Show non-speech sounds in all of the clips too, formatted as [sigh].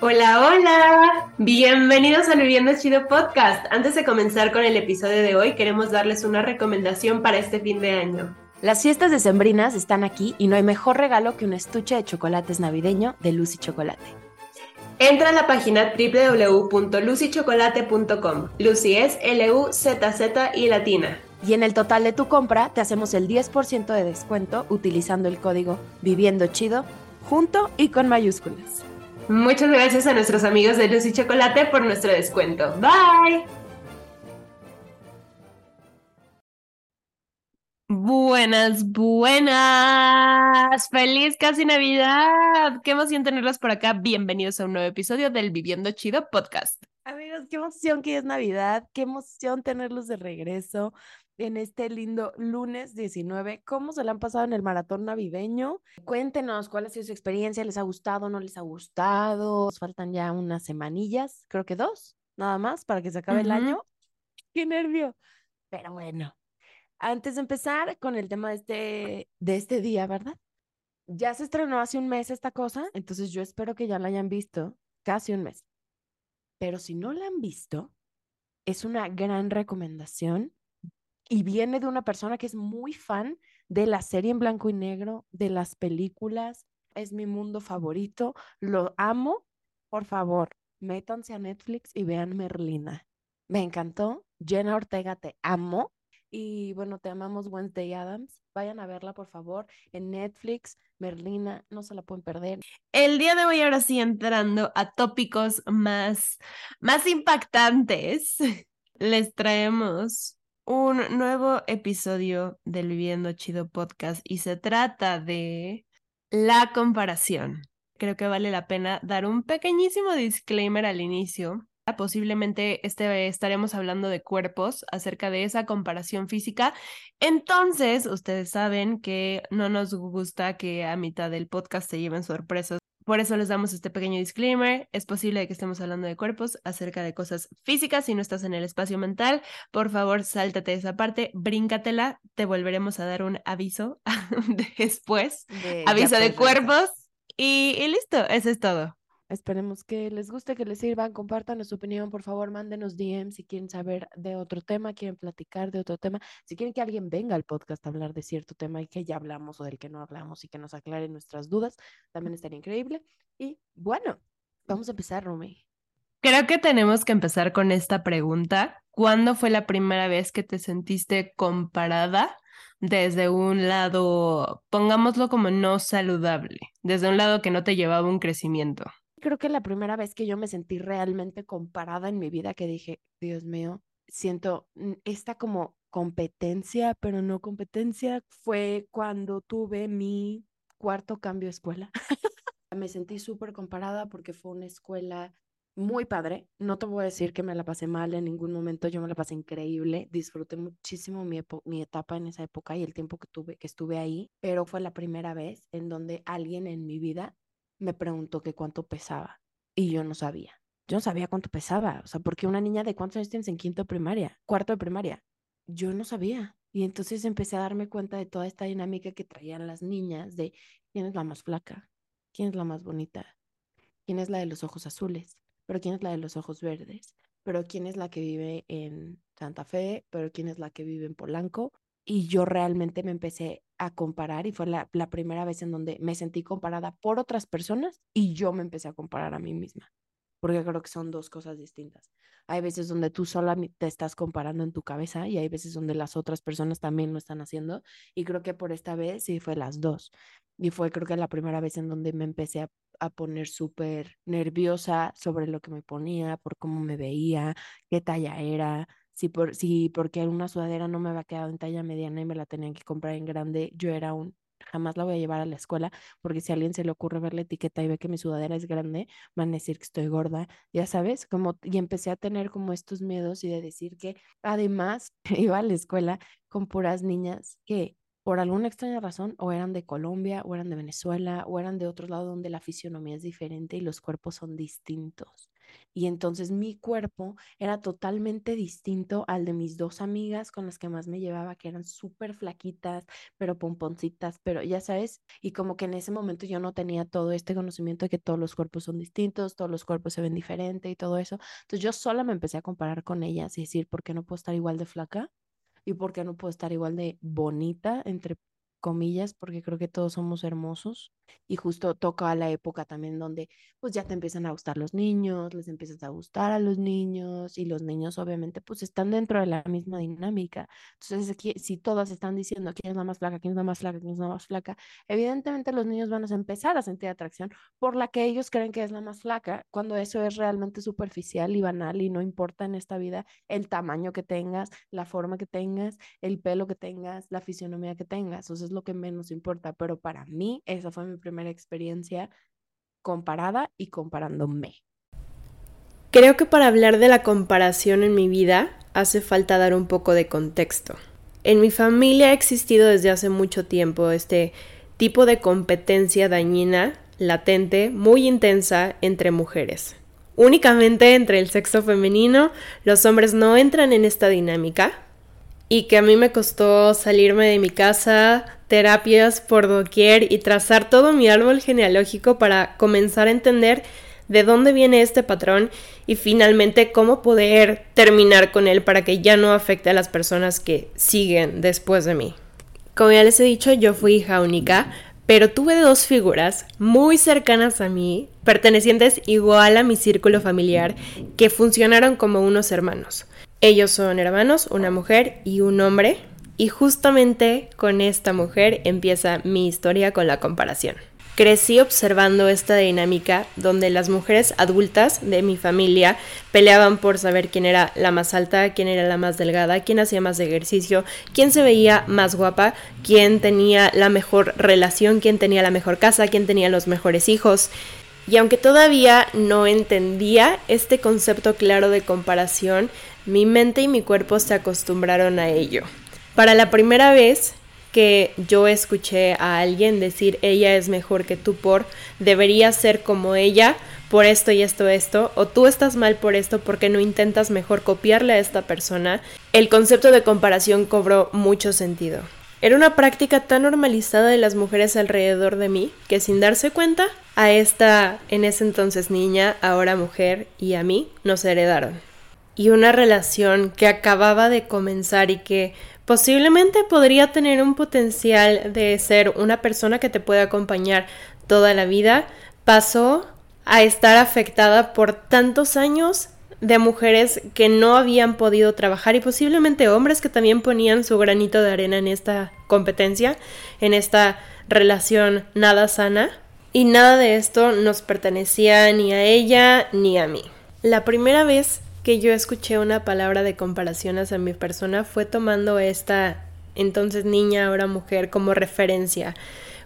Hola, hola. Bienvenidos al Viviendo Chido Podcast. Antes de comenzar con el episodio de hoy, queremos darles una recomendación para este fin de año. Las fiestas decembrinas están aquí y no hay mejor regalo que un estuche de chocolates navideño de Lucy Chocolate. Entra a la página www.lucychocolate.com. Lucy es L-U-Z-Z y latina. Y en el total de tu compra te hacemos el 10% de descuento utilizando el código Viviendo Chido junto y con mayúsculas. Muchas gracias a nuestros amigos de Lucy Chocolate por nuestro descuento. Bye. Buenas, buenas. Feliz casi Navidad. Qué emoción tenerlos por acá. Bienvenidos a un nuevo episodio del Viviendo Chido podcast. Amigos, qué emoción que es Navidad. Qué emoción tenerlos de regreso en este lindo lunes 19. ¿Cómo se le han pasado en el maratón navideño? Cuéntenos cuál ha sido su experiencia, ¿les ha gustado, no les ha gustado? Nos faltan ya unas semanillas, creo que dos, nada más, para que se acabe el año. ¡Qué nervio! Pero bueno, antes de empezar con el tema de este, de este día, ¿verdad? Ya se estrenó hace un mes esta cosa, entonces yo espero que ya la hayan visto, casi un mes. Pero si no la han visto, es una gran recomendación y viene de una persona que es muy fan de la serie en blanco y negro, de las películas, es mi mundo favorito, lo amo. Por favor, métanse a Netflix y vean Merlina. Me encantó. Jenna Ortega, te amo. Y bueno, te amamos Wednesday Adams. Vayan a verla, por favor, en Netflix. Merlina, no se la pueden perder. El día de hoy, ahora sí, entrando a tópicos más, más impactantes, [laughs] les traemos un nuevo episodio del Viviendo Chido podcast y se trata de la comparación. Creo que vale la pena dar un pequeñísimo disclaimer al inicio. Posiblemente este, estaremos hablando de cuerpos, acerca de esa comparación física. Entonces, ustedes saben que no nos gusta que a mitad del podcast se lleven sorpresas por eso les damos este pequeño disclaimer. Es posible que estemos hablando de cuerpos, acerca de cosas físicas. Si no estás en el espacio mental, por favor, sáltate esa parte, bríncatela. Te volveremos a dar un aviso [laughs] después. aviso de cuerpos. Y, y listo, eso es todo. Esperemos que les guste, que les sirvan, compartan su opinión, por favor, mándenos DM si quieren saber de otro tema, quieren platicar de otro tema, si quieren que alguien venga al podcast a hablar de cierto tema y que ya hablamos o del que no hablamos y que nos aclare nuestras dudas, también estaría increíble. Y bueno, vamos a empezar, Rumi. Creo que tenemos que empezar con esta pregunta. ¿Cuándo fue la primera vez que te sentiste comparada desde un lado, pongámoslo como no saludable, desde un lado que no te llevaba un crecimiento? Creo que la primera vez que yo me sentí realmente comparada en mi vida, que dije, Dios mío, siento esta como competencia, pero no competencia, fue cuando tuve mi cuarto cambio de escuela. [laughs] me sentí súper comparada porque fue una escuela muy padre. No te voy a decir que me la pasé mal en ningún momento, yo me la pasé increíble, disfruté muchísimo mi, mi etapa en esa época y el tiempo que tuve que estuve ahí, pero fue la primera vez en donde alguien en mi vida me preguntó que cuánto pesaba y yo no sabía. Yo no sabía cuánto pesaba, o sea, porque una niña de cuántos años tienes en quinto de primaria, cuarto de primaria, yo no sabía. Y entonces empecé a darme cuenta de toda esta dinámica que traían las niñas de quién es la más flaca, quién es la más bonita, quién es la de los ojos azules, pero quién es la de los ojos verdes, pero quién es la que vive en Santa Fe, pero quién es la que vive en Polanco. Y yo realmente me empecé a comparar y fue la, primera vez en donde me sentí comparada por otras personas y yo me empecé a comparar a mí misma, porque creo que son dos cosas distintas. Hay veces donde tú sola te estás comparando en tu cabeza y hay veces donde las otras personas también lo están haciendo y creo que por esta vez sí fue las dos. Y fue creo que la primera vez en donde me empecé a, a poner súper nerviosa sobre lo que me ponía, por cómo me veía, qué talla era, si, por, si porque una sudadera no me había quedado en talla mediana y me la tenían que comprar en grande, yo era un, jamás la voy a llevar a la escuela, porque si a alguien se le ocurre ver la etiqueta y ve que mi sudadera es grande, van a decir que estoy gorda, ya sabes, como, y empecé a tener como estos miedos y de decir que además [laughs] iba a la escuela con puras niñas que por alguna extraña razón o eran de Colombia o eran de Venezuela o eran de otro lado donde la fisionomía es diferente y los cuerpos son distintos. Y entonces mi cuerpo era totalmente distinto al de mis dos amigas con las que más me llevaba, que eran súper flaquitas, pero pomponcitas, pero ya sabes, y como que en ese momento yo no tenía todo este conocimiento de que todos los cuerpos son distintos, todos los cuerpos se ven diferente y todo eso. Entonces yo sola me empecé a comparar con ellas y decir, ¿por qué no puedo estar igual de flaca? ¿Y por qué no puedo estar igual de bonita, entre comillas, porque creo que todos somos hermosos y justo toca la época también donde pues ya te empiezan a gustar los niños, les empiezas a gustar a los niños y los niños obviamente pues están dentro de la misma dinámica. Entonces aquí, si todas están diciendo quién es la más flaca, quién es la más flaca, quién es la más flaca, evidentemente los niños van a empezar a sentir atracción por la que ellos creen que es la más flaca, cuando eso es realmente superficial y banal y no importa en esta vida el tamaño que tengas, la forma que tengas, el pelo que tengas, la fisionomía que tengas, eso es lo que menos importa, pero para mí esa fue mi primera experiencia comparada y comparándome. Creo que para hablar de la comparación en mi vida hace falta dar un poco de contexto. En mi familia ha existido desde hace mucho tiempo este tipo de competencia dañina, latente, muy intensa entre mujeres. Únicamente entre el sexo femenino, los hombres no entran en esta dinámica y que a mí me costó salirme de mi casa, terapias por doquier y trazar todo mi árbol genealógico para comenzar a entender de dónde viene este patrón y finalmente cómo poder terminar con él para que ya no afecte a las personas que siguen después de mí. Como ya les he dicho, yo fui hija única, pero tuve dos figuras muy cercanas a mí, pertenecientes igual a mi círculo familiar, que funcionaron como unos hermanos. Ellos son hermanos, una mujer y un hombre, y justamente con esta mujer empieza mi historia con la comparación. Crecí observando esta dinámica donde las mujeres adultas de mi familia peleaban por saber quién era la más alta, quién era la más delgada, quién hacía más ejercicio, quién se veía más guapa, quién tenía la mejor relación, quién tenía la mejor casa, quién tenía los mejores hijos. Y aunque todavía no entendía este concepto claro de comparación, mi mente y mi cuerpo se acostumbraron a ello. Para la primera vez que yo escuché a alguien decir ella es mejor que tú por, debería ser como ella por esto y esto, esto, o tú estás mal por esto porque no intentas mejor copiarle a esta persona, el concepto de comparación cobró mucho sentido. Era una práctica tan normalizada de las mujeres alrededor de mí que sin darse cuenta, a esta en ese entonces niña, ahora mujer y a mí nos heredaron. Y una relación que acababa de comenzar y que posiblemente podría tener un potencial de ser una persona que te puede acompañar toda la vida, pasó a estar afectada por tantos años de mujeres que no habían podido trabajar y posiblemente hombres que también ponían su granito de arena en esta competencia, en esta relación nada sana. Y nada de esto nos pertenecía ni a ella ni a mí. La primera vez que yo escuché una palabra de comparación hacia mi persona fue tomando esta entonces niña, ahora mujer, como referencia,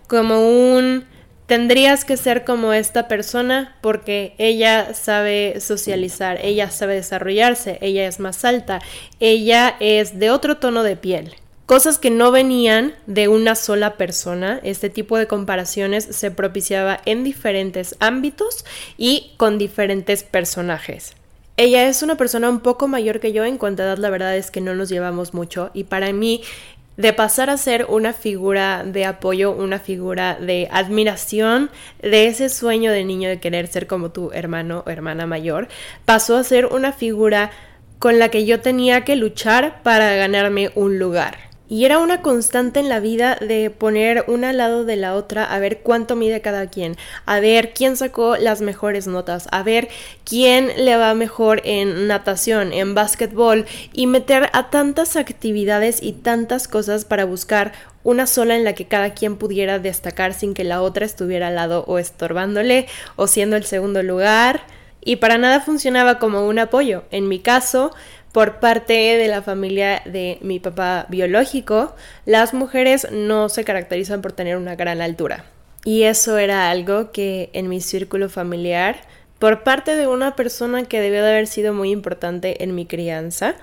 como un tendrías que ser como esta persona porque ella sabe socializar, ella sabe desarrollarse, ella es más alta, ella es de otro tono de piel. Cosas que no venían de una sola persona, este tipo de comparaciones se propiciaba en diferentes ámbitos y con diferentes personajes. Ella es una persona un poco mayor que yo en cuanto a edad, la verdad es que no nos llevamos mucho y para mí de pasar a ser una figura de apoyo, una figura de admiración, de ese sueño de niño de querer ser como tu hermano o hermana mayor, pasó a ser una figura con la que yo tenía que luchar para ganarme un lugar. Y era una constante en la vida de poner una al lado de la otra a ver cuánto mide cada quien, a ver quién sacó las mejores notas, a ver quién le va mejor en natación, en básquetbol y meter a tantas actividades y tantas cosas para buscar una sola en la que cada quien pudiera destacar sin que la otra estuviera al lado o estorbándole o siendo el segundo lugar. Y para nada funcionaba como un apoyo. En mi caso, por parte de la familia de mi papá biológico, las mujeres no se caracterizan por tener una gran altura. Y eso era algo que en mi círculo familiar, por parte de una persona que debió de haber sido muy importante en mi crianza,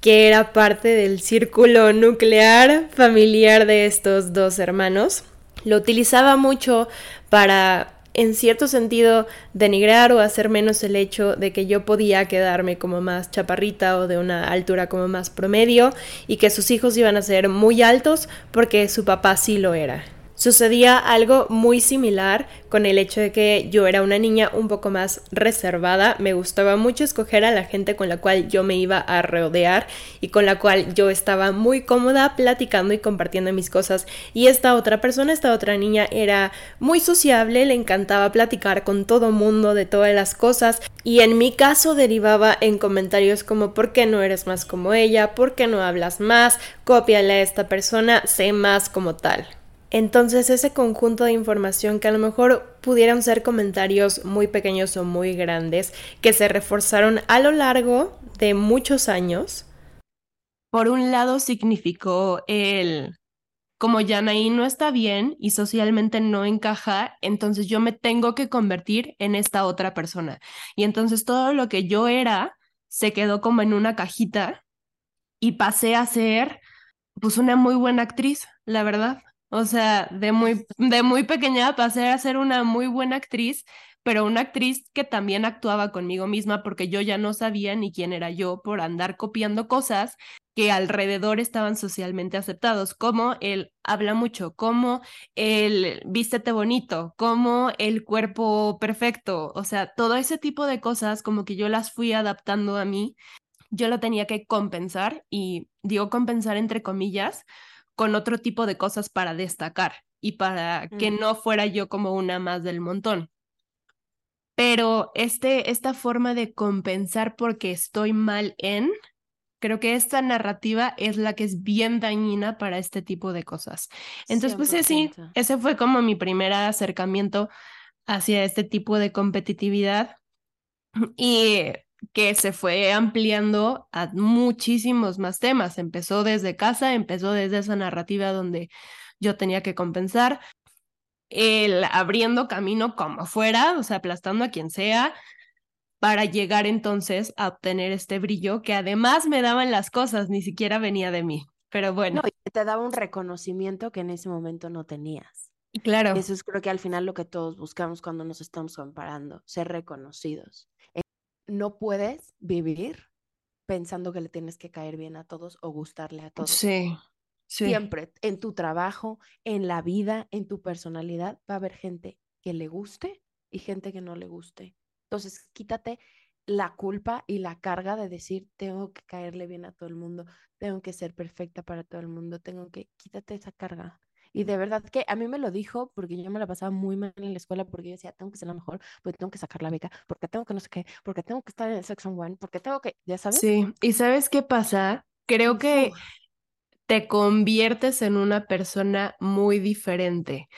que era parte del círculo nuclear familiar de estos dos hermanos, lo utilizaba mucho para en cierto sentido denigrar o hacer menos el hecho de que yo podía quedarme como más chaparrita o de una altura como más promedio y que sus hijos iban a ser muy altos porque su papá sí lo era. Sucedía algo muy similar con el hecho de que yo era una niña un poco más reservada, me gustaba mucho escoger a la gente con la cual yo me iba a rodear y con la cual yo estaba muy cómoda platicando y compartiendo mis cosas y esta otra persona, esta otra niña era muy sociable, le encantaba platicar con todo mundo de todas las cosas y en mi caso derivaba en comentarios como ¿por qué no eres más como ella? ¿por qué no hablas más? cópiale a esta persona, sé más como tal. Entonces ese conjunto de información que a lo mejor pudieran ser comentarios muy pequeños o muy grandes que se reforzaron a lo largo de muchos años. Por un lado significó el como Yanaí no está bien y socialmente no encaja, entonces yo me tengo que convertir en esta otra persona. Y entonces todo lo que yo era se quedó como en una cajita y pasé a ser pues una muy buena actriz, la verdad. O sea, de muy, de muy pequeña pasé a ser una muy buena actriz, pero una actriz que también actuaba conmigo misma porque yo ya no sabía ni quién era yo por andar copiando cosas que alrededor estaban socialmente aceptados, como el habla mucho, como el vístete bonito, como el cuerpo perfecto, o sea, todo ese tipo de cosas como que yo las fui adaptando a mí, yo lo tenía que compensar y digo compensar entre comillas con otro tipo de cosas para destacar y para que no fuera yo como una más del montón. Pero este, esta forma de compensar porque estoy mal en, creo que esta narrativa es la que es bien dañina para este tipo de cosas. Entonces, pues sí, ese fue como mi primer acercamiento hacia este tipo de competitividad. Y que se fue ampliando a muchísimos más temas. Empezó desde casa, empezó desde esa narrativa donde yo tenía que compensar, el abriendo camino como fuera, o sea, aplastando a quien sea, para llegar entonces a obtener este brillo que además me daban las cosas, ni siquiera venía de mí. Pero bueno. No, y te daba un reconocimiento que en ese momento no tenías. Claro. Eso es creo que al final lo que todos buscamos cuando nos estamos comparando, ser reconocidos no puedes vivir pensando que le tienes que caer bien a todos o gustarle a todos. Sí, Siempre en tu trabajo, en la vida, en tu personalidad, va a haber gente que le guste y gente que no le guste. Entonces, quítate la culpa y la carga de decir, tengo que caerle bien a todo el mundo, tengo que ser perfecta para todo el mundo, tengo que, quítate esa carga. Y de verdad que a mí me lo dijo porque yo me la pasaba muy mal en la escuela porque yo decía, tengo que ser la mejor, porque tengo que sacar la beca, porque tengo que no sé qué, porque tengo que estar en el Section One, porque tengo que, ya sabes. Sí, y ¿sabes qué pasa? Creo que te conviertes en una persona muy diferente.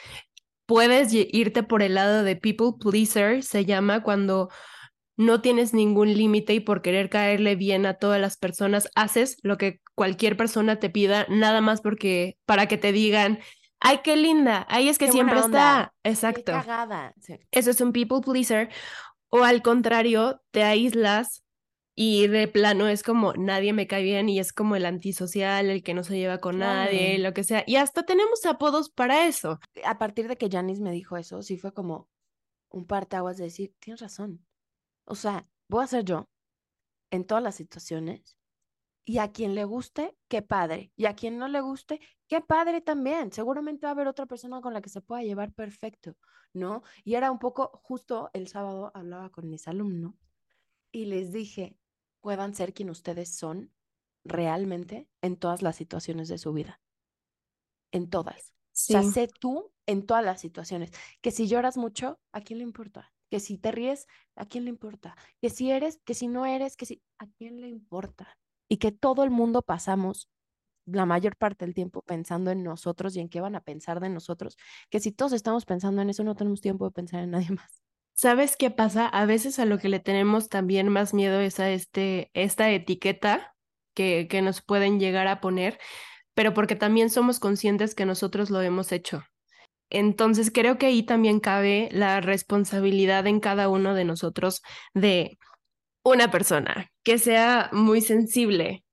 Puedes irte por el lado de people pleaser, se llama cuando no tienes ningún límite y por querer caerle bien a todas las personas haces lo que cualquier persona te pida, nada más porque para que te digan, ay, qué linda, ay, es que siempre está, exacto. Eso es un people pleaser. O al contrario, te aíslas y de plano es como nadie me cae bien y es como el antisocial, el que no se lleva con nadie, lo que sea. Y hasta tenemos apodos para eso. A partir de que Janice me dijo eso, sí fue como un parteaguas de decir, tienes razón. O sea, voy a ser yo en todas las situaciones y a quien le guste, qué padre. Y a quien no le guste, qué padre también. Seguramente va a haber otra persona con la que se pueda llevar perfecto, ¿no? Y era un poco, justo el sábado hablaba con mis alumnos y les dije, puedan ser quien ustedes son realmente en todas las situaciones de su vida. En todas. O sea, sé tú en todas las situaciones. Que si lloras mucho, ¿a quién le importa? Que si te ríes, ¿a quién le importa? Que si eres, que si no eres, que si, ¿a quién le importa? Y que todo el mundo pasamos la mayor parte del tiempo pensando en nosotros y en qué van a pensar de nosotros, que si todos estamos pensando en eso, no tenemos tiempo de pensar en nadie [laughs] más. ¿Sabes qué pasa? A veces a lo que le tenemos también más miedo es a este, esta etiqueta que, que nos pueden llegar a poner, pero porque también somos conscientes que nosotros lo hemos hecho. Entonces creo que ahí también cabe la responsabilidad en cada uno de nosotros de una persona que sea muy sensible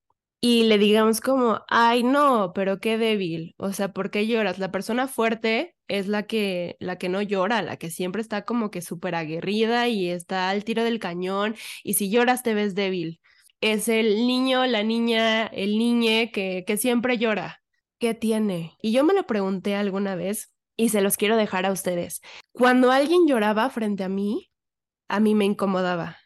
y le digamos como, ay, no, pero qué débil, o sea, ¿por qué lloras? La persona fuerte es la que, la que no llora, la que siempre está como que súper aguerrida y está al tiro del cañón y si lloras te ves débil. Es el niño, la niña, el niñe que, que siempre llora. ¿Qué tiene? Y yo me lo pregunté alguna vez y se los quiero dejar a ustedes. Cuando alguien lloraba frente a mí, a mí me incomodaba.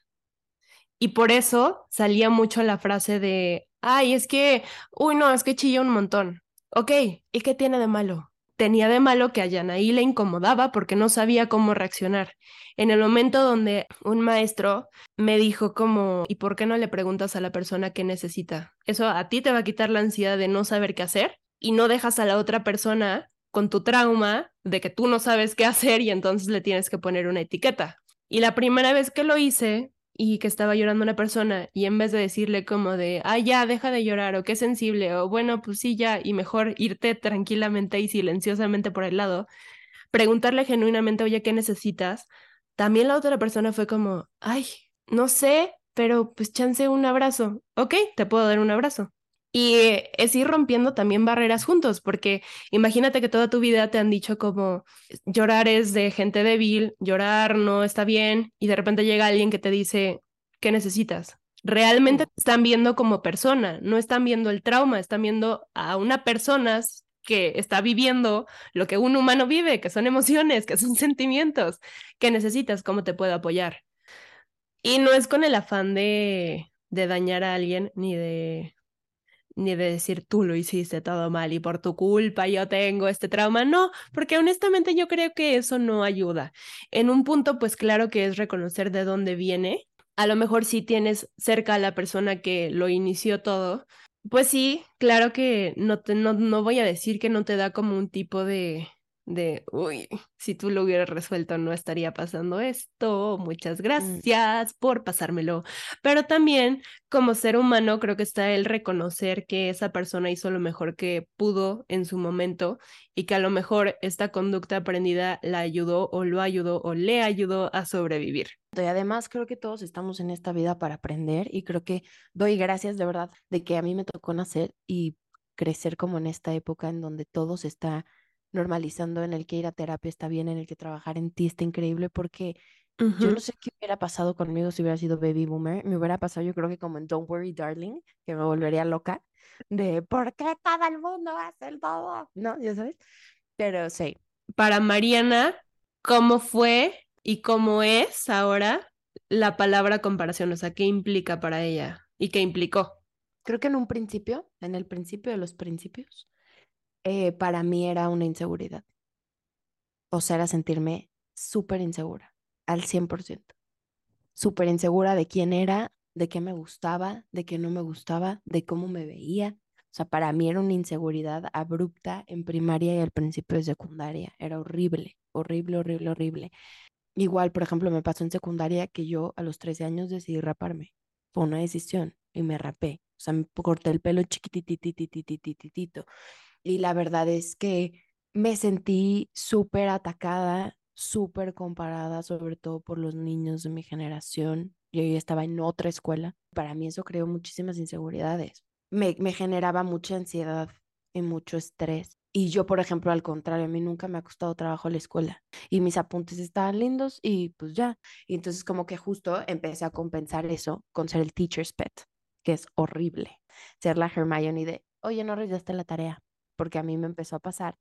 Y por eso salía mucho la frase de, ay, es que, uy, no, es que chilla un montón. Ok, ¿y qué tiene de malo? Tenía de malo que a Yanaí le incomodaba porque no sabía cómo reaccionar. En el momento donde un maestro me dijo como, ¿y por qué no le preguntas a la persona qué necesita? Eso a ti te va a quitar la ansiedad de no saber qué hacer y no dejas a la otra persona con tu trauma de que tú no sabes qué hacer y entonces le tienes que poner una etiqueta. Y la primera vez que lo hice y que estaba llorando una persona y en vez de decirle como de, ah, ya, deja de llorar o qué sensible o bueno, pues sí, ya, y mejor irte tranquilamente y silenciosamente por el lado, preguntarle genuinamente, oye, ¿qué necesitas? También la otra persona fue como, ay, no sé, pero pues chance un abrazo. Ok, te puedo dar un abrazo. Y es ir rompiendo también barreras juntos, porque imagínate que toda tu vida te han dicho como llorar es de gente débil, llorar no está bien, y de repente llega alguien que te dice, ¿qué necesitas? Realmente te están viendo como persona, no están viendo el trauma, están viendo a una persona que está viviendo lo que un humano vive, que son emociones, que son [laughs] sentimientos, ¿qué necesitas, cómo te puedo apoyar. Y no es con el afán de, de dañar a alguien ni de ni de decir tú lo hiciste todo mal y por tu culpa yo tengo este trauma. No, porque honestamente yo creo que eso no ayuda. En un punto, pues claro que es reconocer de dónde viene. A lo mejor si tienes cerca a la persona que lo inició todo, pues sí, claro que no, te, no, no voy a decir que no te da como un tipo de, de, uy, si tú lo hubieras resuelto no estaría pasando esto, muchas mm. gracias por pasármelo. Pero también como ser humano creo que está el reconocer que esa persona hizo lo mejor que pudo en su momento y que a lo mejor esta conducta aprendida la ayudó o lo ayudó o le ayudó a sobrevivir. Y además creo que todos estamos en esta vida para aprender y creo que doy gracias de verdad de que a mí me tocó nacer y crecer como en esta época en donde todo se está normalizando en el que ir a terapia está bien, en el que trabajar en ti está increíble, porque yo no sé qué hubiera pasado conmigo si hubiera sido baby boomer. Me hubiera pasado, yo creo que como en Don't Worry Darling, que me volvería loca, de ¿por qué todo el mundo hace el todo? ¿No? Ya sabes. Pero sí. Para Mariana, ¿cómo fue y cómo es ahora la palabra comparación? O sea, ¿qué implica para ella y qué implicó? Creo que en un principio, en el principio de los principios, eh, para mí era una inseguridad. O sea, era sentirme súper insegura, al 100%. Súper insegura de quién era, de qué me gustaba, de qué no me gustaba, de cómo me veía. O sea, para mí era una inseguridad abrupta en primaria y al principio de secundaria. Era horrible, horrible, horrible, horrible. Igual, por ejemplo, me pasó en secundaria que yo a los 13 años decidí raparme. Fue una decisión y me rapé. O sea, me corté el pelo chiquitititititititito. Y la verdad es que me sentí súper atacada, súper comparada, sobre todo por los niños de mi generación. Yo ya estaba en otra escuela. Para mí eso creó muchísimas inseguridades. Me, me generaba mucha ansiedad y mucho estrés. Y yo, por ejemplo, al contrario, a mí nunca me ha costado trabajo la escuela. Y mis apuntes estaban lindos y pues ya. Y entonces como que justo empecé a compensar eso con ser el teacher's pet, que es horrible. Ser la Hermione de, oye, no revisaste la tarea porque a mí me empezó a pasar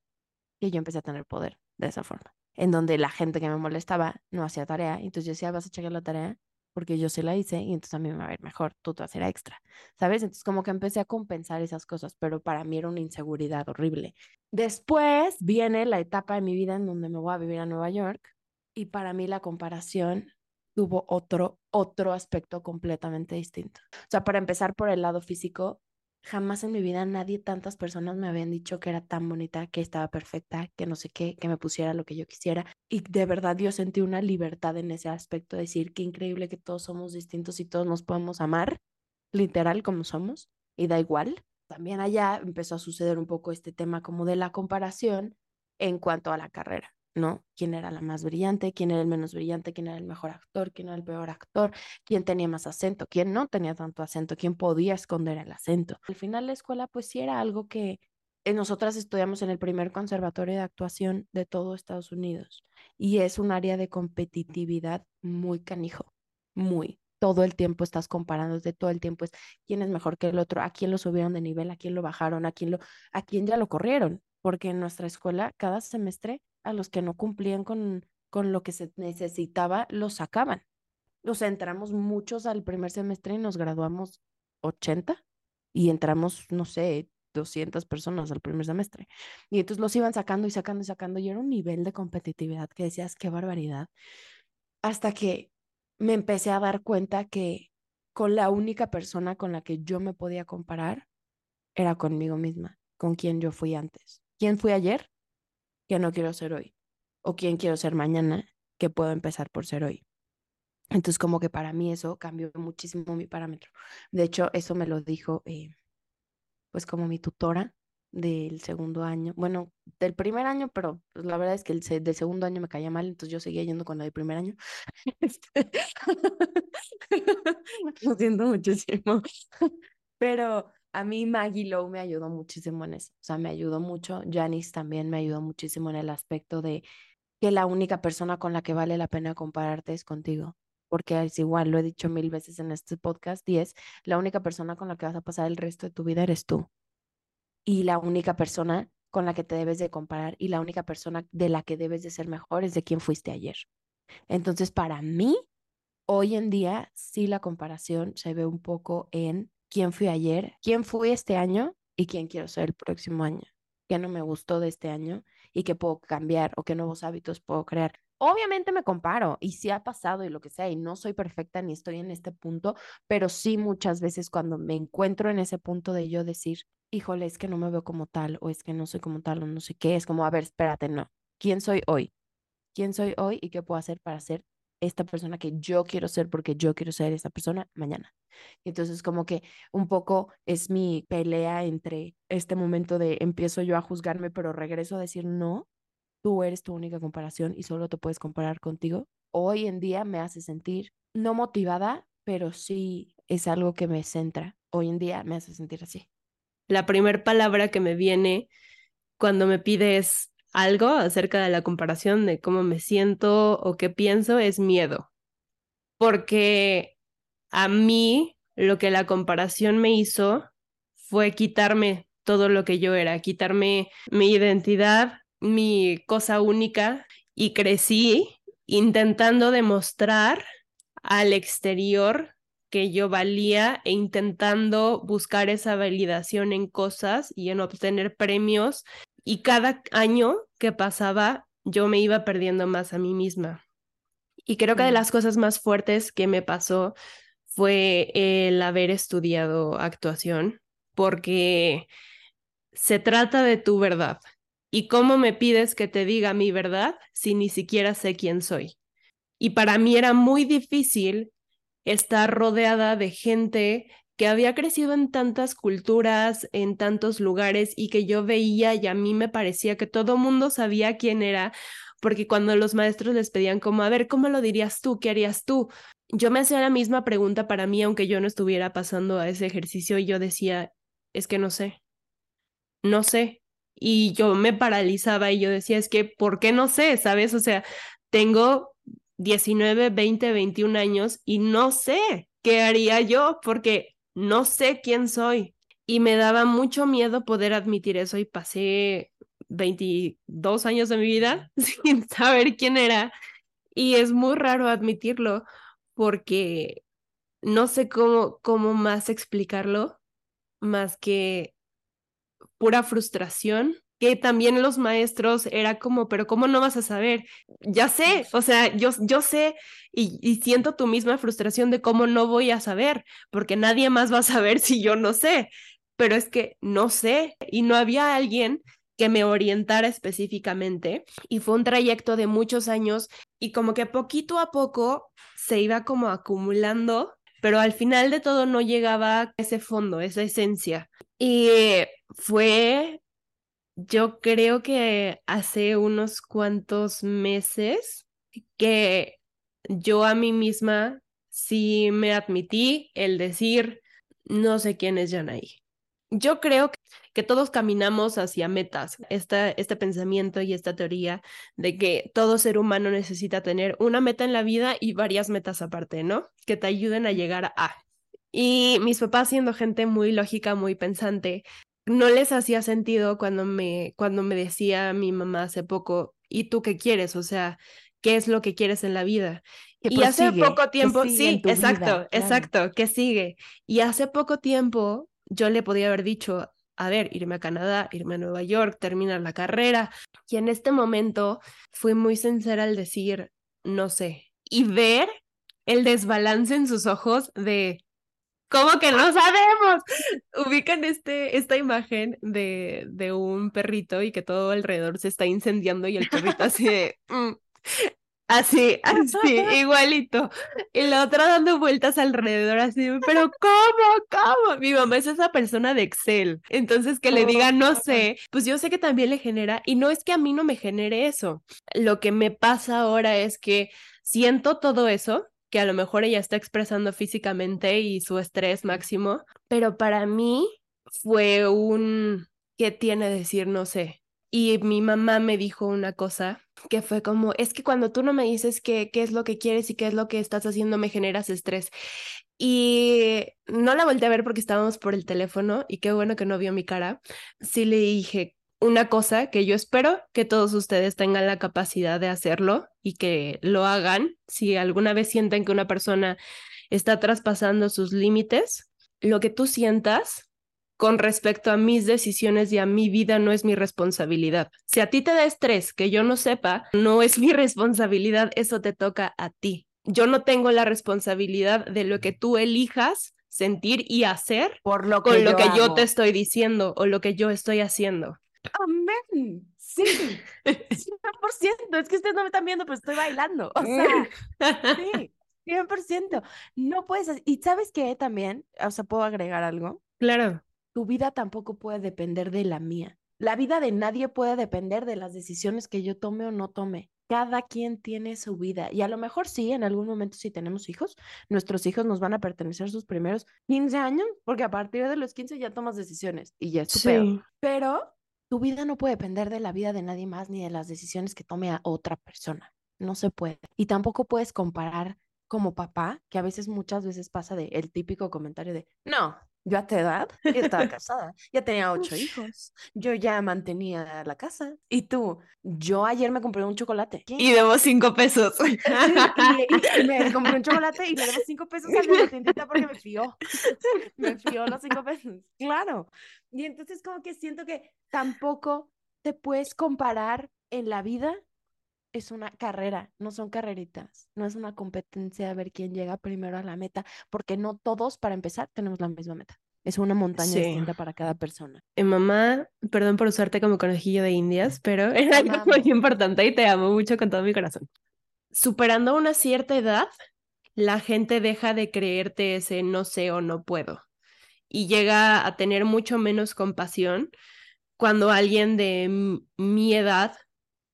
y yo empecé a tener poder de esa forma, en donde la gente que me molestaba no hacía tarea, entonces yo decía, vas a checar la tarea porque yo se la hice y entonces a mí me va a ver mejor, tú te vas a hacer extra, ¿sabes? Entonces como que empecé a compensar esas cosas, pero para mí era una inseguridad horrible. Después viene la etapa de mi vida en donde me voy a vivir a Nueva York y para mí la comparación tuvo otro, otro aspecto completamente distinto. O sea, para empezar por el lado físico, Jamás en mi vida nadie, tantas personas me habían dicho que era tan bonita, que estaba perfecta, que no sé qué, que me pusiera lo que yo quisiera. Y de verdad yo sentí una libertad en ese aspecto, de decir qué increíble que todos somos distintos y todos nos podemos amar, literal como somos, y da igual. También allá empezó a suceder un poco este tema como de la comparación en cuanto a la carrera. ¿No? ¿Quién era la más brillante? ¿Quién era el menos brillante? ¿Quién era el mejor actor? ¿Quién era el peor actor? ¿Quién tenía más acento? ¿Quién no tenía tanto acento? ¿Quién podía esconder el acento? Al final la escuela pues sí era algo que eh, nosotras estudiamos en el primer conservatorio de actuación de todo Estados Unidos y es un área de competitividad muy canijo, muy. Todo el tiempo estás comparándote, todo el tiempo es quién es mejor que el otro, a quién lo subieron de nivel, a quién lo bajaron, a quién lo, a quién ya lo corrieron, porque en nuestra escuela cada semestre a los que no cumplían con, con lo que se necesitaba los sacaban. O sea, entramos muchos al primer semestre y nos graduamos 80 y entramos, no sé, 200 personas al primer semestre. Y entonces los iban sacando y sacando y sacando y era un nivel de competitividad que decías, qué barbaridad. Hasta que me empecé a dar cuenta que con la única persona con la que yo me podía comparar era conmigo misma, con quien yo fui antes. ¿Quién fui ayer? Que no quiero ser hoy. O quién quiero ser mañana, que puedo empezar por ser hoy. Entonces, como que para mí eso cambió muchísimo mi parámetro. De hecho, eso me lo dijo eh, pues como mi tutora del segundo año, bueno, del primer año, pero pues, la verdad es que el del segundo año me caía mal, entonces yo seguía yendo con la del primer año. [laughs] Este, [laughs] lo siento muchísimo, pero a mí Maggie Lowe me ayudó muchísimo en eso, o sea, me ayudó mucho, Janice también me ayudó muchísimo en el aspecto de que la única persona con la que vale la pena compararte es contigo porque es igual, lo he dicho mil veces en este podcast, y es la única persona con la que vas a pasar el resto de tu vida eres tú. Y la única persona con la que te debes de comparar y la única persona de la que debes de ser mejor es de quién fuiste ayer. Entonces, para mí, hoy en día, sí la comparación se ve un poco en quién fui ayer, quién fui este año y quién quiero ser el próximo año, qué no me gustó de este año y qué puedo cambiar o qué nuevos hábitos puedo crear. Obviamente me comparo y sí ha pasado y lo que sea, y no soy perfecta ni estoy en este punto, pero sí muchas veces cuando me encuentro en ese punto de yo decir, híjole, es que no me veo como tal, o es que no soy como tal, o no sé qué, es como, a ver, espérate, no, ¿quién soy hoy? ¿Quién soy hoy y qué puedo hacer para ser esta persona que yo quiero ser porque yo quiero ser esta persona mañana? Entonces, como que un poco es mi pelea entre este momento de empiezo yo a juzgarme, pero regreso a decir, no, tú eres tu única comparación y solo te puedes comparar contigo, hoy en día me hace sentir no motivada, pero sí es algo que me centra. Hoy en día me hace sentir así. La primera palabra que me viene cuando me pides algo acerca de la comparación de cómo me siento o qué pienso es miedo. Porque a mí lo que la comparación me hizo fue quitarme todo lo que yo era, quitarme mi identidad, mi cosa única y crecí intentando demostrar al exterior que yo valía e intentando buscar esa validación en cosas y en obtener premios. Y cada año que pasaba, yo me iba perdiendo más a mí misma. Y creo que de las cosas más fuertes que me pasó fue el haber estudiado actuación, porque se trata de tu verdad. ¿Y cómo me pides que te diga mi verdad si ni siquiera sé quién soy? Y para mí era muy difícil estar rodeada de gente que había crecido en tantas culturas, en tantos lugares y que yo veía y a mí me parecía que todo mundo sabía quién era, porque cuando los maestros les pedían como, a ver, ¿cómo lo dirías tú? ¿Qué harías tú? Yo me hacía la misma pregunta para mí, aunque yo no estuviera pasando a ese ejercicio y yo decía, es que no sé, no sé, y yo me paralizaba y yo decía, es que, ¿por qué no sé? ¿Sabes? O sea, tengo 19, 20, 21 años y no sé qué haría yo porque no sé quién soy. Y me daba mucho miedo poder admitir eso y pasé 22 años de mi vida [laughs] sin saber quién era. Y es muy raro admitirlo porque no sé cómo, cómo más explicarlo, más que pura frustración, que también los maestros era como, pero ¿cómo no vas a saber? Ya sé, o sea, yo, yo sé y, y, siento tu misma frustración de cómo no voy a saber, porque nadie más va a saber [laughs] si yo no sé, pero es que no sé y no había alguien que me orientara específicamente y fue un trayecto de muchos años y como que poquito a poco se iba como acumulando, pero al final de todo no llegaba ese fondo, esa esencia. Y fue, yo creo que hace unos cuantos meses que yo a mí misma sí me admití el decir, no sé quién es Yanaí. Yo creo que todos caminamos hacia metas. Este pensamiento y esta teoría de que todo ser humano necesita tener una meta en la vida y varias metas aparte, ¿no? Que te ayuden a llegar a. Y mis papás, siendo gente muy lógica, muy pensante, no les hacía sentido cuando me, cuando me decía mi mamá hace poco, ¿y tú qué quieres? O sea, ¿qué es lo que quieres en la vida? y hace poco tiempo, sí, exacto, exacto, ¿qué sigue? Y hace poco tiempo yo le podía haber dicho, a ver, irme a Canadá, irme a Nueva York, terminar la carrera. Y en este momento fui muy sincera al decir, no sé, y ver el desbalance en sus ojos de, ¿cómo que no sabemos? [laughs] Ubican este, esta imagen de, de un perrito y que todo alrededor se está incendiando y el perrito así de, [laughs] mm, Así, así, igualito. Y la otra dando vueltas alrededor, así, pero ¿cómo? ¿Cómo? Mi mamá es esa persona de Excel. Entonces, que le diga, no sé, pues yo sé que también le genera, y no es que a mí no me genere eso. Lo que me pasa ahora es que siento todo eso, que a lo mejor ella está expresando físicamente y su estrés máximo, pero para mí fue un, ¿qué tiene decir? No sé. Y mi mamá me dijo una cosa que fue como, es que cuando tú no me dices qué, qué es lo que quieres y qué es lo que estás haciendo, me generas estrés. Y no la volteé a ver porque estábamos por el teléfono y qué bueno que no vio mi cara. Sí le dije una cosa que yo espero que todos ustedes tengan la capacidad de hacerlo y que lo hagan. Si alguna vez sienten que una persona está traspasando sus límites, lo que tú sientas, con respecto a mis decisiones y a mi vida no es mi responsabilidad. Si a ti te da estrés que yo no sepa, no es [laughs] mi responsabilidad, eso te toca a ti. Yo no tengo la responsabilidad de lo que tú elijas sentir y hacer por lo que con lo que yo te estoy diciendo o lo que yo estoy haciendo. Amén. Sí, 100%. Es que ustedes no me están viendo, pero estoy bailando. O sea, sí, [laughs] 100%. No puedes. Y sabes qué también, o sea, puedo agregar algo. Claro tu vida tampoco puede depender de la mía. La vida de nadie puede depender de las decisiones que yo tome o no tome. Cada quien tiene su vida y a lo mejor sí, en algún momento si tenemos hijos, nuestros hijos nos van a pertenecer sus primeros 15 años, porque a partir de los 15 ya tomas decisiones y ya es tu Pero tu vida no puede depender de la vida de nadie más ni de las decisiones que tome a otra persona. No se puede. Y tampoco puedes comparar como papá, que a veces muchas veces pasa de el típico comentario de, no, yo a tu edad estaba [laughs] casada, ya tenía ocho hijos, yo ya mantenía la casa. Y tú, yo ayer me compré un chocolate. Y debo cinco pesos. y, me compré un chocolate y le debo cinco pesos a la [laughs] tiendita porque me fió. [laughs] Me fió los cinco pesos. Claro. Y entonces como que siento que tampoco te puedes comparar en la vida es una carrera, no son carreritas, no es una competencia de ver quién llega primero a la meta, porque no todos, para empezar, tenemos la misma meta. Es una montaña distinta para cada persona. Eh, mamá, perdón por usarte como conejillo de indias, pero [laughs] es algo muy importante y te amo mucho con todo mi corazón. Superando una cierta edad, la gente deja de creerte ese no sé o no puedo y llega a tener mucho menos compasión cuando alguien de mi edad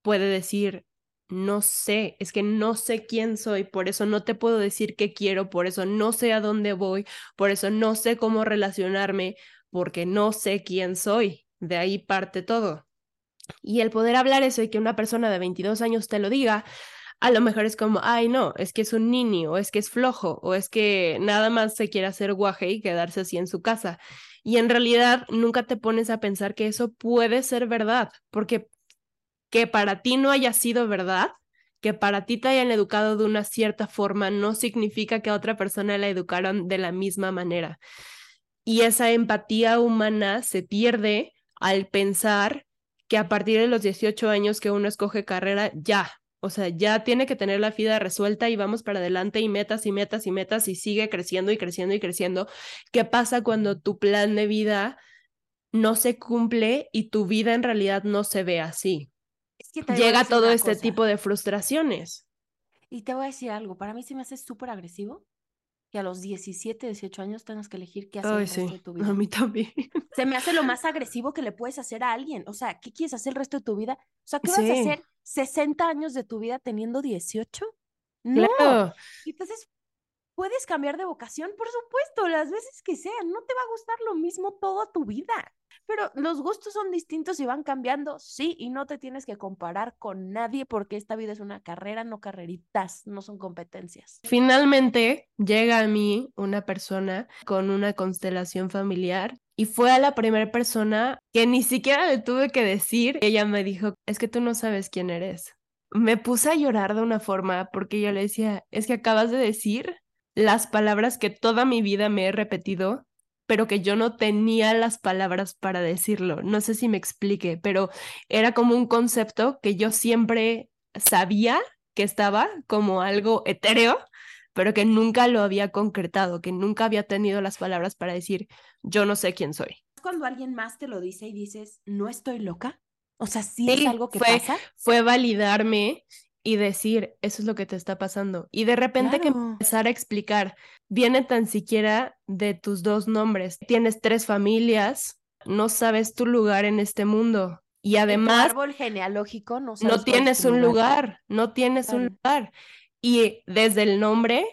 puede decir, no sé, es que no sé quién soy, por eso no te puedo decir qué quiero, por eso no sé a dónde voy, por eso no sé cómo relacionarme, porque no sé quién soy. De ahí parte todo. Y el poder hablar eso y que una persona de 22 años te lo diga, a lo mejor es como, ay, no, es que es un niño, o es que es flojo, o es que nada más se quiere hacer guaje y quedarse así en su casa. Y en realidad nunca te pones a pensar que eso puede ser verdad, porque que para ti no haya sido verdad, que para ti te hayan educado de una cierta forma, no significa que a otra persona la educaron de la misma manera. Y esa empatía humana se pierde al pensar que a partir de los 18 años que uno escoge carrera, ya, o sea, ya tiene que tener la vida resuelta y vamos para adelante y metas y metas y metas y sigue creciendo y creciendo y creciendo. ¿Qué pasa cuando tu plan de vida no se cumple y tu vida en realidad no se ve así? Llega todo este tipo de frustraciones. Y te voy a decir algo, para mí se me hace súper agresivo que a los 17, 18 años tengas que elegir qué hacer el resto de tu vida. A mí también. [laughs] Se me hace lo más agresivo que le puedes hacer a alguien. O sea, ¿qué quieres hacer el resto de tu vida? O sea, ¿qué vas a hacer 60 años de tu vida teniendo 18? No. Entonces, puedes cambiar de vocación, por supuesto, las veces que sean, no te va a gustar lo mismo toda tu vida. Pero los gustos son distintos y van cambiando, sí, y no te tienes que comparar con nadie porque esta vida es una carrera, no carreritas, no son competencias. Finalmente llega a mí una persona con una constelación familiar y fue a la primera persona que ni siquiera le tuve que decir. Ella me dijo, es que tú no sabes quién eres. Me puse a llorar de una forma porque yo le decía, es que acabas de decir las palabras que toda mi vida me he repetido pero que yo no tenía las palabras para decirlo. No sé si me explique, pero era como un concepto que yo siempre sabía que estaba como algo etéreo, pero que nunca lo había concretado, que nunca había tenido las palabras para decir, yo no sé quién soy. Cuando alguien más te lo dice y dices, no estoy loca, o sea, sí, es algo que fue, pasa. Fue validarme y decir, eso es lo que te está pasando. Y de repente que empezar a explicar, viene tan siquiera de tus dos nombres. Tienes tres familias, no sabes tu lugar en este mundo. Y además... árbol genealógico no, no tienes un lugar. no tienes un lugar. Y desde el nombre,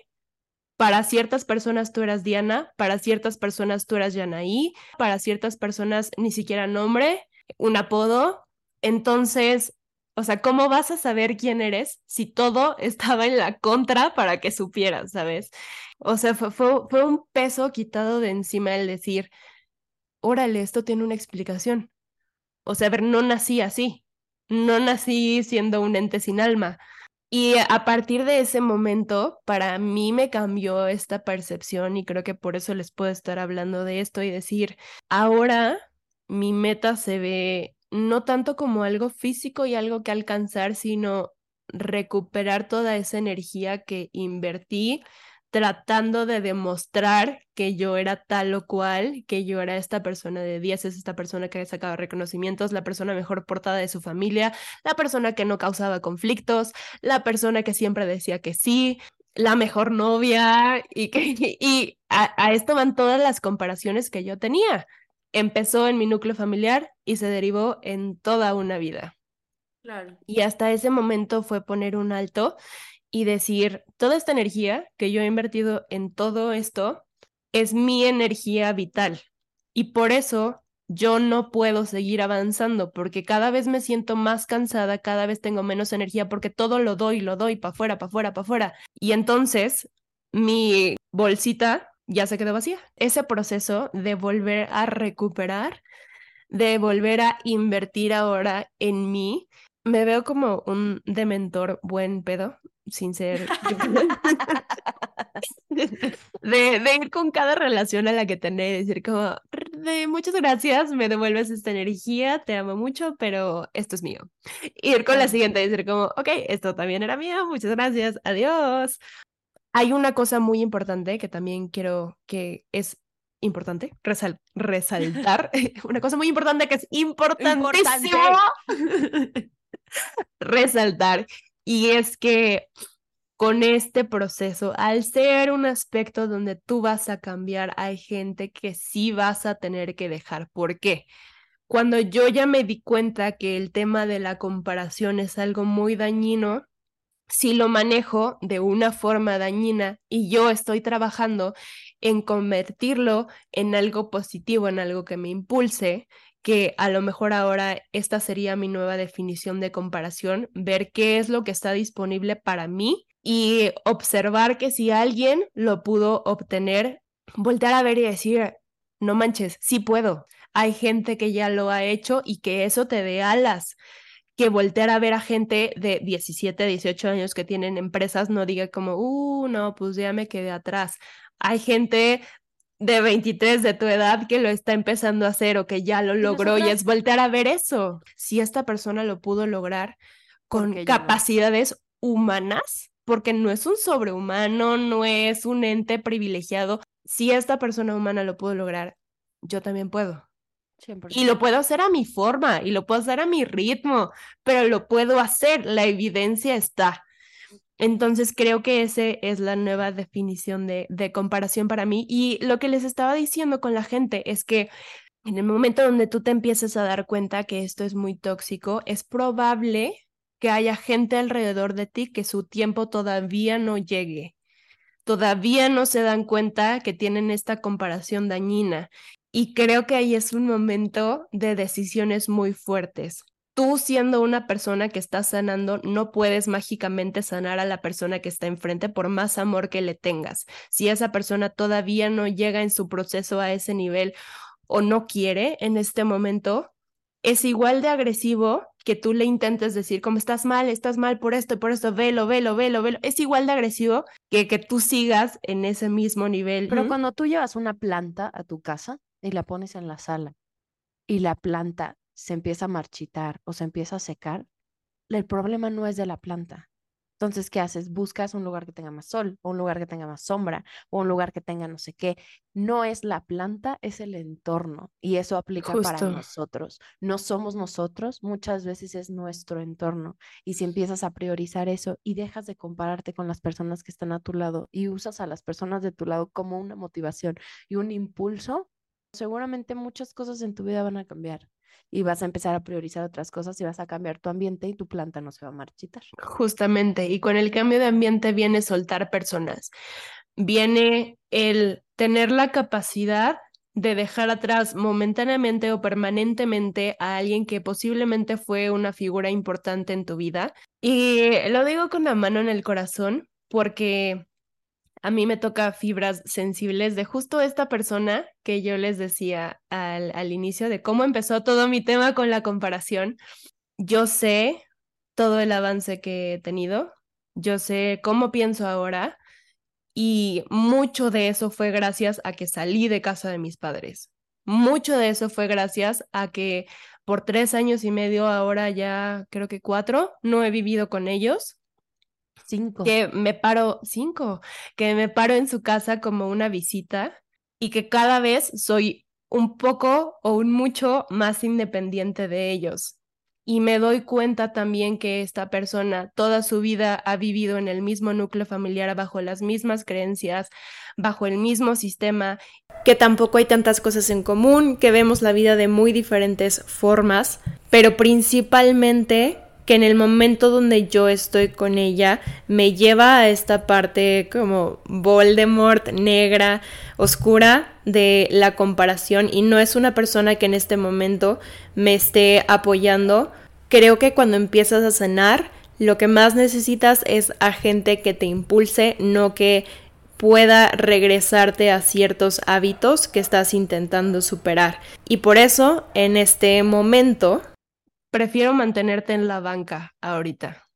para ciertas personas tú eras Diana, para ciertas personas tú eras Yanaí, para ciertas personas ni siquiera nombre, un apodo. Entonces, o sea, ¿cómo vas a saber quién eres si todo estaba en la contra para que supieras, ¿sabes? O sea, fue, fue, un peso quitado de encima el decir, órale, esto tiene una explicación. O sea, a ver, no nací así, no nací siendo un ente sin alma. Y a partir de ese momento, para mí me cambió esta percepción y creo que por eso les puedo estar hablando de esto y decir, ahora mi meta se ve no tanto como algo físico y algo que alcanzar, sino recuperar toda esa energía que invertí tratando de demostrar que yo era tal o cual, que yo era esta persona de 10, es esta persona que sacaba reconocimientos, la persona mejor portada de su familia, la persona que no causaba conflictos, la persona que siempre decía que sí, la mejor novia y, que, y a esto van todas las comparaciones que yo tenía empezó en mi núcleo familiar y se derivó en toda una vida. Claro. Y hasta ese momento fue poner un alto y decir, toda esta energía que yo he invertido en todo esto es mi energía vital. Y por eso yo no puedo seguir avanzando porque cada vez me siento más cansada, cada vez tengo menos energía porque todo lo doy, lo doy para afuera, para afuera, para afuera. Y entonces mi bolsita ya se quedó vacía. Ese proceso de volver a recuperar, de volver a invertir ahora en mí, me veo como un dementor buen pedo, sin ser... [laughs] de, ir con cada relación a la que tener y decir como, de muchas gracias, me devuelves esta energía, te amo mucho, pero esto es mío. Ir con la siguiente y decir como, ok, esto también era mío, muchas gracias, adiós. Hay una cosa muy importante que también quiero que es importante resaltar. [laughs] [laughs] una cosa muy importante que es importantísimo [laughs] resaltar. Y es que con este proceso, al ser un aspecto donde tú vas a cambiar, hay gente que sí vas a tener que dejar. ¿Por qué? Cuando yo ya me di cuenta que el tema de la comparación es algo muy dañino, si lo manejo de una forma dañina y yo estoy trabajando en convertirlo en algo positivo, en algo que me impulse, que a lo mejor ahora esta sería mi nueva definición de comparación, ver qué es lo que está disponible para mí y observar que si alguien lo pudo obtener, voltear a ver y decir, no manches, sí puedo. Hay gente que ya lo ha hecho y que eso te dé alas que voltear a ver a gente de 17, 18 años que tienen empresas no diga como, uh, no, pues ya me quedé atrás. Hay gente de 23 de tu edad que lo está empezando a hacer o que ya lo logró y es voltear a ver eso. Si esta persona lo pudo lograr con capacidades humanas, porque no es un sobrehumano, no es un ente privilegiado, si esta persona humana lo pudo lograr, yo también puedo. Y lo puedo hacer a mi forma y lo puedo hacer a mi ritmo, pero lo puedo hacer, la evidencia está. Entonces creo que esa es la nueva definición de, de comparación para mí. Y lo que les estaba diciendo con la gente es que en el momento donde tú te empieces a dar cuenta que esto es muy tóxico, es probable que haya gente alrededor de ti que su tiempo todavía no llegue todavía no se dan cuenta que tienen esta comparación dañina. Y creo que ahí es un momento de decisiones muy fuertes. Tú siendo una persona que está sanando, no puedes mágicamente sanar a la persona que está enfrente por más amor que le tengas. Si esa persona todavía no llega en su proceso a ese nivel o no quiere en este momento, es igual de agresivo que tú le intentes decir como estás mal, estás mal por esto y por esto, velo, velo, velo, velo. Es igual de agresivo que que tú sigas en ese mismo nivel. Pero cuando tú llevas una planta a tu casa y la pones en la sala y la planta se empieza a marchitar o se empieza a secar, el problema no es de la planta, entonces, ¿qué haces? Buscas un lugar que tenga más sol, o un lugar que tenga más sombra, o un lugar que tenga no sé qué. No es la planta, es el entorno. Y eso aplica para nosotros. No somos nosotros, muchas veces es nuestro entorno. Y si empiezas a priorizar eso y dejas de compararte con las personas que están a tu lado y usas a las personas de tu lado como una motivación y un impulso, seguramente muchas cosas en tu vida van a cambiar y vas a empezar a priorizar otras cosas y vas a cambiar tu ambiente y tu planta no se va a marchitar. Justamente, y con el cambio de ambiente viene soltar personas, viene el tener la capacidad de dejar atrás momentáneamente o permanentemente a alguien que posiblemente fue una figura importante en tu vida. Y lo digo con la mano en el corazón porque a mí me toca fibras sensibles de justo esta persona que yo les decía al, al inicio de cómo empezó todo mi tema con la comparación. Yo sé todo el avance que he tenido, yo sé cómo pienso ahora y mucho de eso fue gracias a que salí de casa de mis padres. Mucho de eso fue gracias a que por tres años y medio, ahora ya creo que cuatro, no he vivido con ellos Cinco. Que me paro, cinco, que me paro en su casa como una visita y que cada vez soy un poco o un mucho más independiente de ellos. Y me doy cuenta también que esta persona toda su vida ha vivido en el mismo núcleo familiar, bajo las mismas creencias, bajo el mismo sistema, que tampoco hay tantas cosas en común, que vemos la vida de muy diferentes formas, pero principalmente que en el momento donde yo estoy con ella me lleva a esta parte como Voldemort negra, oscura de la comparación y no es una persona que en este momento me esté apoyando. Creo que cuando empiezas a cenar, lo que más necesitas es a gente que te impulse, no que pueda regresarte a ciertos hábitos que estás intentando superar. Y por eso, en este momento, Prefiero mantenerte en la banca ahorita.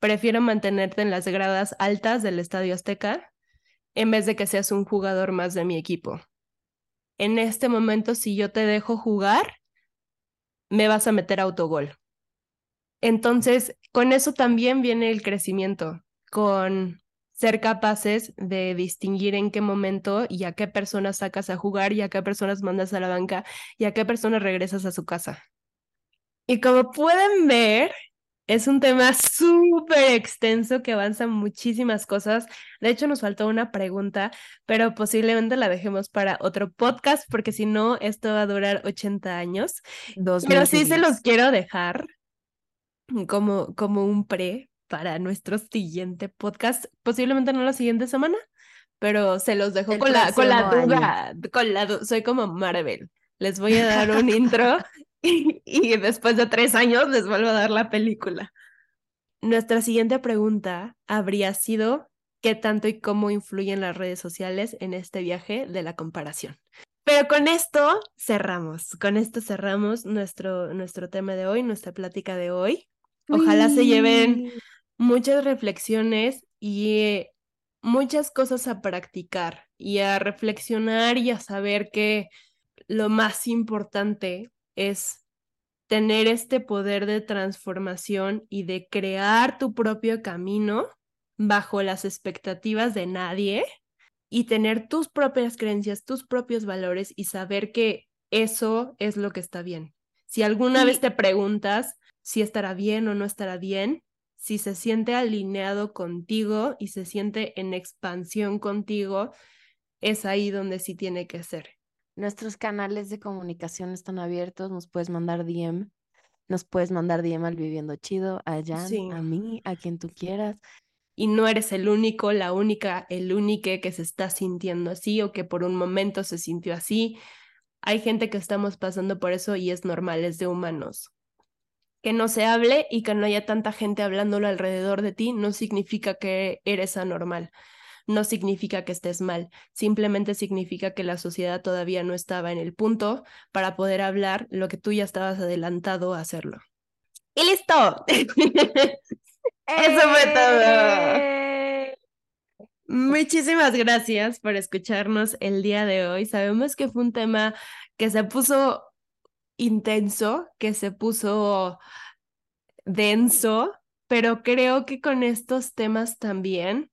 Prefiero mantenerte en las gradas altas del Estadio Azteca en vez de que seas un jugador más de mi equipo. En este momento, si yo te dejo jugar, me vas a meter autogol. Entonces, con eso también viene el crecimiento, con ser capaces de distinguir en qué momento y a qué personas sacas a jugar y a qué personas mandas a la banca y a qué personas regresas a su casa. Y como pueden ver, es un tema súper extenso que avanza muchísimas cosas. De hecho, nos faltó una pregunta, pero posiblemente la dejemos para otro podcast, porque si no, esto va a durar 80 años. pero sí se los quiero dejar como, como un pre para nuestro siguiente podcast. Posiblemente no la siguiente semana, pero se los dejo con la, con la duda. Con la soy como Marvel. Les voy a dar un [laughs] intro [laughs] y, después de tres años les vuelvo a dar la película. Nuestra siguiente pregunta habría sido, ¿qué tanto y cómo influyen las redes sociales en este viaje de la comparación? Pero con esto cerramos, con esto cerramos nuestro, nuestro tema de hoy, nuestra plática de hoy. Ojalá se lleven muchas reflexiones y muchas cosas a practicar y a reflexionar y a saber que lo más importante es tener este poder de transformación y de crear tu propio camino bajo las expectativas de nadie y tener tus propias creencias, tus propios valores y saber que eso es lo que está bien. Si alguna vez te preguntas si estará bien o no estará bien, si se siente alineado contigo y se siente en expansión contigo, es ahí donde sí tiene que ser. Nuestros canales de comunicación están abiertos, nos puedes mandar DM, nos puedes mandar DM al Viviendo Chido, a Jan, a mí, a quien tú quieras. y no eres el único, la única, el único que se está sintiendo así o que por un momento se sintió así. Hay gente que estamos pasando por eso y es normal, es de humanos. Que no se hable y que no haya tanta gente hablándolo alrededor de ti no significa que eres anormal, no significa que estés mal, simplemente significa que la sociedad todavía no estaba en el punto para poder hablar lo que tú ya estabas adelantado a hacerlo. Y listo. [laughs] Eso fue todo. ¡Eh! Muchísimas gracias por escucharnos el día de hoy. Sabemos que fue un tema que se puso intenso, que se puso denso, pero creo que con estos temas también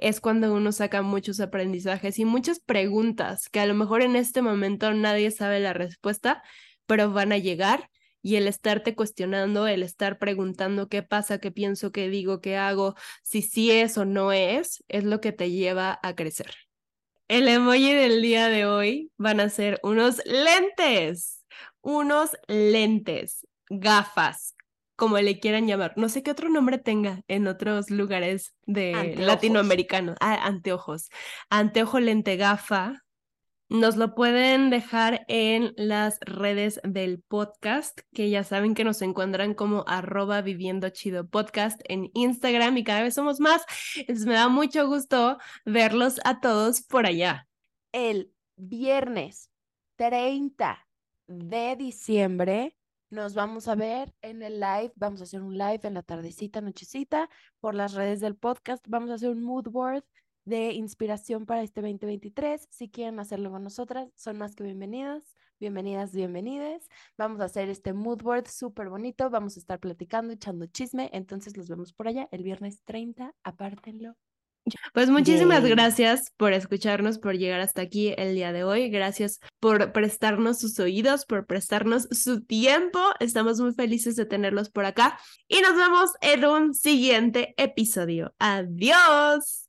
es cuando uno saca muchos aprendizajes y muchas preguntas que a lo mejor en este momento nadie sabe la respuesta, pero van a llegar y el estarte cuestionando, el estar preguntando qué pasa, qué pienso, qué digo, qué hago, si sí es o no es, es lo que te lleva a crecer. El emoji del día de hoy van a ser unos lentes, unos lentes, gafas, como le quieran llamar. No sé qué otro nombre tenga en otros lugares de latinoamericano. Ah, anteojos. Anteojo lente gafa, nos lo pueden dejar en las redes del podcast, que ya saben que nos encuentran como arroba viviendo chido podcast en Instagram y cada vez somos más. Entonces me da mucho gusto verlos a todos por allá. El viernes 30 de diciembre nos vamos a ver en el live. Vamos a hacer un live en la tardecita, nochecita, por las redes del podcast. Vamos a hacer un mood board de inspiración para este 2023. Si quieren hacerlo con nosotras, son más que bienvenidas, bienvenidas, bienvenidas. Vamos a hacer este mood board súper bonito, vamos a estar platicando, echando chisme, entonces los vemos por allá el viernes 30, apártenlo. Pues muchísimas gracias por escucharnos, por llegar hasta aquí el día de hoy. Gracias por prestarnos sus oídos, por prestarnos su tiempo. Estamos muy felices de tenerlos por acá y nos vemos en un siguiente episodio. Adiós.